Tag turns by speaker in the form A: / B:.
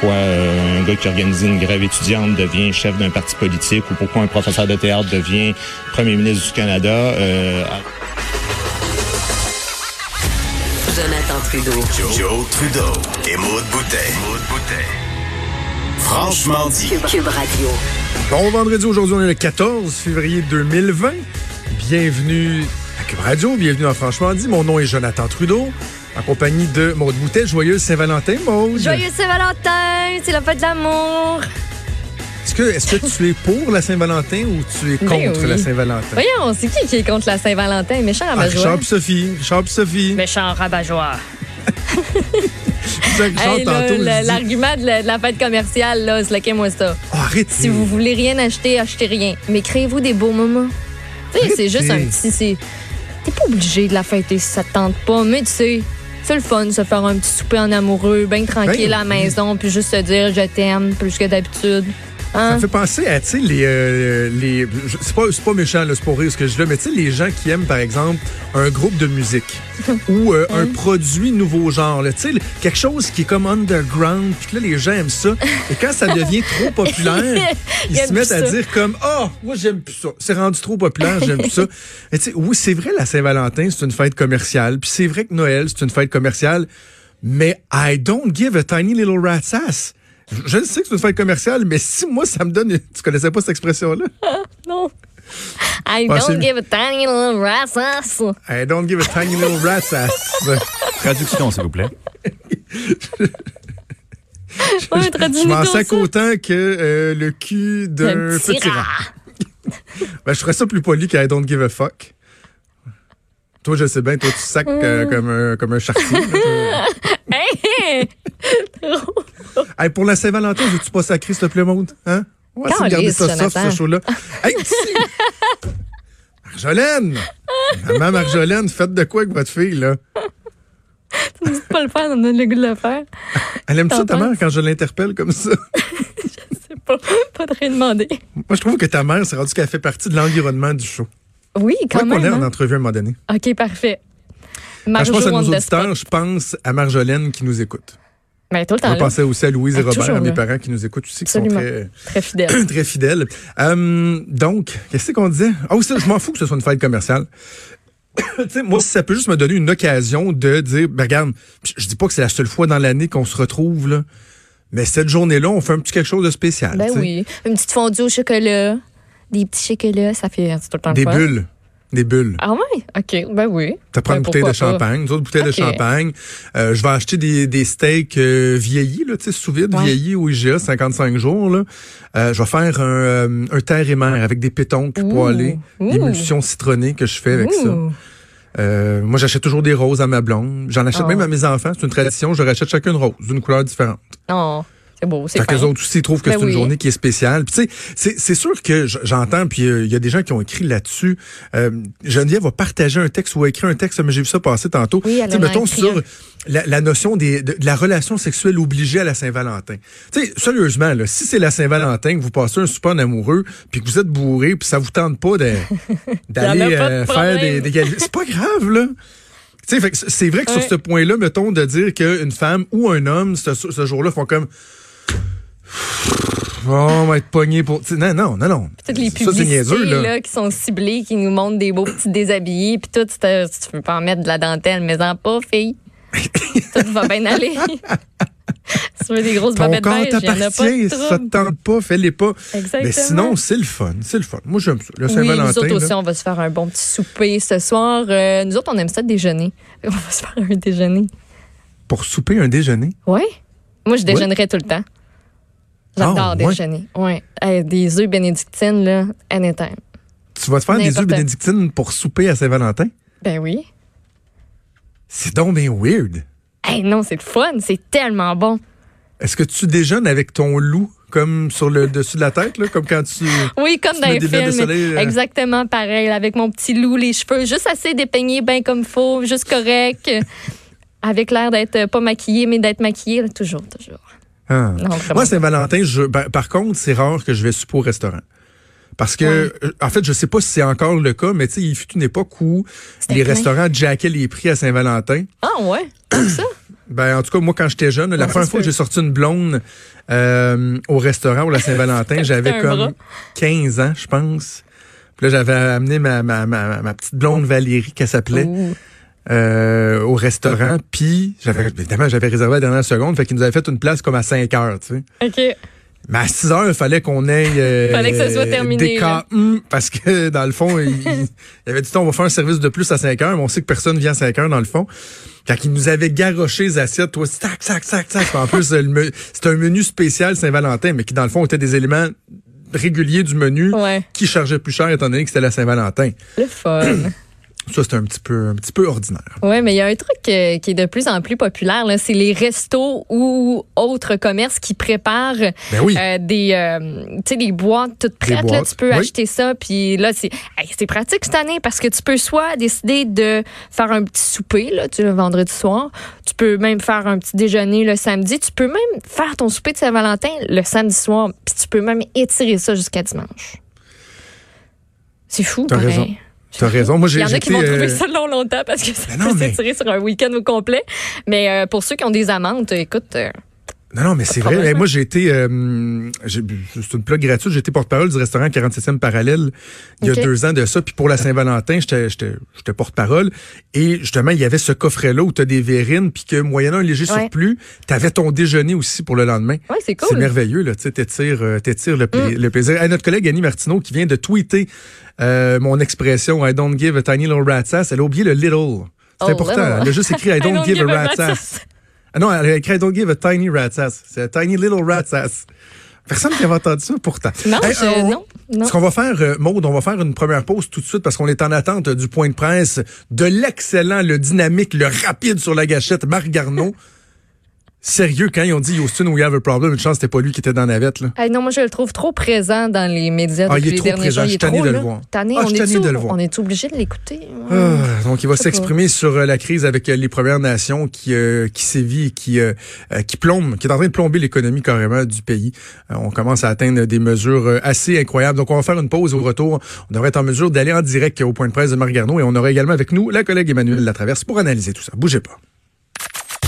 A: pourquoi euh, un gars qui organise une grève étudiante devient chef d'un parti politique ou pourquoi un professeur de théâtre devient premier ministre du Canada. Euh,
B: Jonathan Trudeau.
C: Joe, Trudeau et Maude Boutet. Franchement dit.
B: Cube, Cube Radio.
D: Bon vendredi, aujourd'hui on est le 14 février 2020. Bienvenue à Cube Radio, bienvenue à Franchement dit. Mon nom est Jonathan Trudeau, en compagnie de Maude Boutet. Joyeuse Saint-Valentin, Maude.
E: Joyeux Saint-Valentin, c'est la fête de l'amour.
D: Est-ce que, est-ce que tu es pour la Saint-Valentin ou tu es contre
E: Ben oui.
D: la Saint-Valentin?
E: Voyons, c'est qui qui est contre la Saint-Valentin? Méchant
D: Ah,
E: rabat-joie.
D: Richard pis Sophie. Richard Sophie.
E: Méchant rabat-joie.
D: Richard,
E: Hey, L'argument de, la- de la fête commerciale, là, c'est moi ça.
D: Oh, arrête.
E: Si vous voulez rien acheter, achetez rien. Mais créez-vous des beaux moments. Tu sais, c'est juste un
D: Arrêtez.
E: petit... T'es pas obligé de la fêter si ça te tente pas, mais tu sais... C'est le fun, se faire un petit souper en amoureux, bien tranquille
D: Ben
E: à la maison, puis juste se dire je t'aime plus que d'habitude.
D: Ça
E: Hein?
D: me fait penser à, tu sais, les... euh, les c'est pas, c'est pas méchant, là, c'est pas rire ce que je là, mais tu sais, les gens qui aiment, par exemple, un groupe de musique ou euh, un produit nouveau genre, tu sais, quelque chose qui est comme underground, puis que là, les gens aiment ça. Et quand ça devient trop populaire, ils se mettent à
E: ça.
D: dire comme, oh, moi, j'aime plus ça. C'est rendu trop populaire, j'aime plus ça. Mais tu sais, oui, c'est vrai, la Saint-Valentin, c'est une fête commerciale, puis c'est vrai que Noël, c'est une fête commerciale, mais I don't give a tiny little rat's ass. Je- Je le sais que c'est une fête commerciale, mais si moi, ça me donne... Tu connaissais pas cette expression-là?
E: Non. I
D: Ouais,
E: don't give a tiny little rat's ass.
D: I don't give a tiny little rat's ass.
F: Traduction, s'il vous plaît.
E: Ouais, traduis-nous
D: Je m'en sac autant que euh, le cul d'un
E: Un petit
D: petit rat.
E: rat.
D: Ben, je ferais ça plus poli qu'I don't give a fuck. Toi, je sais bien, toi, tu sacs euh, comme, un, comme un chartier. là.
E: Hey!
D: pour la Saint-Valentin, veux-tu pas sacrer, s'il te plaît, Maud? Hein? On va essayer de garder ça soft, ce show-là. Hey! Marjolaine! Maman Marjolaine, faites de quoi avec votre fille, là?
E: Tu me dis pas le faire, ça me donne le goût de le faire.
D: Elle aime ça, ta mère, quand je l'interpelle comme ça?
E: C'est pas, pas de rien demander.
D: Moi, je trouve que ta mère, c'est rendu qu'elle fait partie de l'environnement du show.
E: Oui, quand même.
D: l'ait en
E: hein?
D: entrevue à un moment donné.
E: OK, parfait.
D: Quand je pense à
E: on
D: nos auditeurs, je pense à Marjolaine qui nous écoute.
E: Ben, tout le
D: Je
E: temps
D: pensais aussi à Louise et Robert,
E: toujours
D: à mes parents qui nous écoutent aussi, qui sont très,
E: Très fidèle.
D: très fidèles. Euh, donc, qu'est-ce qu'on disait? Ah oui, je m'en fous que ce soit une fête commerciale. Moi, si ça peut juste me donner une occasion de dire, ben, regarde, je dis pas que c'est la seule fois dans l'année qu'on se retrouve, là, mais cette journée-là, on fait un petit quelque chose de spécial.
E: Ben oui. Une petite fondue au chocolat. Des petits chocolats, ça fait tout le temps
D: Des bulles. Des bulles.
E: Ah ouais? OK, ben oui.
D: Tu prends
E: Ben,
D: une bouteille de champagne, une autre bouteille de champagne. Euh, je vais acheter des, des steaks euh, vieillis, là, tu sais, sous vide,
E: Ouais.
D: vieillis au IGA, 55 jours. Là. Euh, je vais faire un, un terre et mer avec des pétonques
E: Ouh.
D: poêlées,
E: Ouh.
D: l'émulsion citronnée que je fais avec ça. Euh, moi, j'achète toujours des roses à ma blonde. J'en achète
E: Oh.
D: même à mes enfants. C'est une tradition. Je leur achète chacune rose, d'une couleur différente.
E: Non, c'est beau, c'est
D: Fait que les autres aussi trouvent que
E: Ben
D: c'est une journée qui est spéciale. Puis tu sais, c'est- sûr que j'entends, puis euh, il y a des gens qui ont écrit là-dessus. Euh, Geneviève va partager un texte ou a écrit un texte, mais j'ai vu ça passer tantôt.
E: Oui, elle
D: mettons sur la, la notion des, de, de la relation sexuelle obligée à la Saint-Valentin. Tu sais, sérieusement, là, si c'est la Saint-Valentin, que vous passez un super amoureux, puis que vous êtes bourré, puis ça vous tente pas d'aller
E: de
D: euh, faire des, des C'est pas grave, là. C'est- vrai que sur ce point-là, mettons, de dire qu'une femme ou un homme, ce, ce jour-là, font comme on va être pogné pour. Non, non, non, non.
E: Toutes les
D: Ça,
E: publicités
D: niaiseux, là.
E: là, qui sont ciblées, qui nous montrent des beaux petits déshabillés, puis tout, tu te- si tu veux pas en mettre de la dentelle, mais en pas, fille. tout va bien aller. tu veux des grosses
D: Ton
E: babettes
D: corps t'appartient, ça te tente pas, fais-les pas.
E: Exactement.
D: Mais sinon, c'est le fun, c'est le fun. Moi, j'aime ça. Le
E: Oui,
D: Saint-Valentin.
E: nous autres aussi,
D: là.
E: on va se faire un bon petit souper ce soir. Euh, nous autres, on aime ça déjeuner. On va se faire un déjeuner.
D: Pour souper un déjeuner?
E: Oui? Moi, je déjeunerais tout le temps. J'adore
D: Ah, ouais?
E: déjeuner. Ouais. Des œufs bénédictines, là, anytime.
D: Tu vas te faire des œufs bénédictines pour souper à Saint-Valentin?
E: Ben oui.
D: C'est donc bien weird.
E: Hey, non, c'est fun. C'est tellement bon.
D: Est-ce que tu déjeunes avec ton loup comme sur le dessus de la tête, là, comme quand tu.
E: Oui, comme
D: Tu
E: dans les films.
D: soleil, euh?
E: Exactement pareil, avec mon petit loup, les cheveux juste assez dépeignés, bien comme faut, juste correct. avec l'air d'être pas maquillé, mais d'être maquillé, toujours, toujours.
D: Ah.
E: Non.
D: Moi, Saint-Valentin, je, ben, par contre, c'est rare que je vais souper au restaurant. Parce que, euh, en fait, je sais pas si c'est encore le cas, mais tu sais, il fut une époque où
E: C'était
D: les
E: plein.
D: restaurants jackaient les prix à Saint-Valentin.
E: Ah ouais, comme ça?
D: Ben, en tout cas, moi, quand j'étais jeune, la
E: Ouais,
D: première fois que j'ai sorti une blonde euh, au restaurant ou la Saint-Valentin, j'avais comme
E: bras.
D: 15 ans, je pense. Puis là, j'avais amené ma, ma, ma, ma petite blonde Valérie, qu'elle s'appelait,
E: Ouh.
D: Euh, au restaurant. Puis, j'avais évidemment, j'avais réservé à la dernière seconde, fait qu'il nous avait fait une place comme à 5 heures, tu sais.
E: OK.
D: Mais à 6 heures, il fallait qu'on aille euh,
E: Fallait que ça soit terminé,
D: des parce que dans le fond, il, il avait dit on va faire un service de plus à 5 heures, mais on sait que personne vient à 5 heures dans le fond. Quand il nous avait garoché les assiettes, toi, tac, tac, tac, tac. En plus, c'était un menu spécial Saint-Valentin, mais qui dans le fond était des éléments réguliers du menu
E: Ouais.
D: qui chargeaient plus cher étant donné que c'était la Saint-Valentin.
E: Le fun.
D: Ça, c'était un petit peu, un petit peu ordinaire.
E: Oui, mais il y a un truc euh, qui est de plus en plus populaire, là, c'est les restos ou autres commerces qui préparent
D: Ben oui.
E: euh, des, euh, tu sais, des boîtes toutes prêtes. Là, tu peux
D: oui.
E: acheter ça, puis là, c'est hey, c'est pratique cette année parce que tu peux soit décider de faire un petit souper là, tu le vendredi soir, tu peux même faire un petit déjeuner le samedi, tu peux même faire ton souper de Saint-Valentin le samedi soir, puis tu peux même étirer ça jusqu'à dimanche. C'est fou,
D: T'as
E: pareil.
D: raison. T'as raison. Moi,
E: Il
D: j'ai
E: y en a qui vont trouver
D: euh,
E: ça long longtemps parce que ça
D: Ben non,
E: peut
D: mais-
E: s'étirer sur un week-end au complet. Mais euh, pour ceux qui ont des amendes, écoute, euh,
D: Non, non, mais c'est vrai. Moi, j'ai été, euh, c'est une plug gratuite, j'ai été porte-parole du restaurant 47e Parallèle il y a deux ans de ça. Puis pour la Saint-Valentin, j'étais porte-parole. Et justement, il y avait ce coffret-là où tu as des verrines, puis que moyennant un léger
E: Ouais.
D: surplus, tu avais ton déjeuner aussi pour le lendemain.
E: ouais, c'est
D: C'est
E: cool. Mm.
D: merveilleux, là. Tu sais, t'étires, euh, t'étires le, pla- le plaisir. Hey, notre collègue Annie Martineau qui vient de tweeter euh, mon expression I don't give a tiny little rat's ass. Elle a oublié le little. C'est
E: Oh,
D: important.
E: little.
D: Elle a juste écrit I don't, give, a rat's ass. Ah non, elle a écrit don't give a tiny rat's ass. C'est a tiny little rat's ass. Personne qui avait entendu ça pourtant.
E: Non,
D: Hey,
E: je-
D: on-
E: non, non.
D: Ce qu'on va faire, euh, Maude, on va faire une première pause tout de suite parce qu'on est en attente du point de presse de l'excellent, le dynamique, le rapide sur la gâchette, Marc Garneau. Sérieux, quand ils ont dit Houston, we have a problem, une chance c'était pas lui qui était dans la navette, là.
E: Non, moi, je le trouve trop présent dans les médias
D: Ah,
E: depuis
D: il est
E: les
D: trop
E: derniers
D: présent.
E: jours.
D: Je suis tanné de le voir.
E: Tanné,
D: Ah, je
E: on, est
D: de le voir.
E: on est obligé de l'écouter?
D: Ah, donc, il va s'exprimer sur euh, la crise avec euh, les Premières Nations qui, euh, qui sévit et qui, euh, euh, qui plombe, qui est en train de plomber l'économie carrément du pays. Euh, on commence à atteindre des mesures assez incroyables. Donc, on va faire une pause au retour. On devrait être en mesure d'aller en direct au point de presse de Marc Garneau et on aura également avec nous la collègue Emmanuel Latraverse pour analyser tout ça. Bougez pas.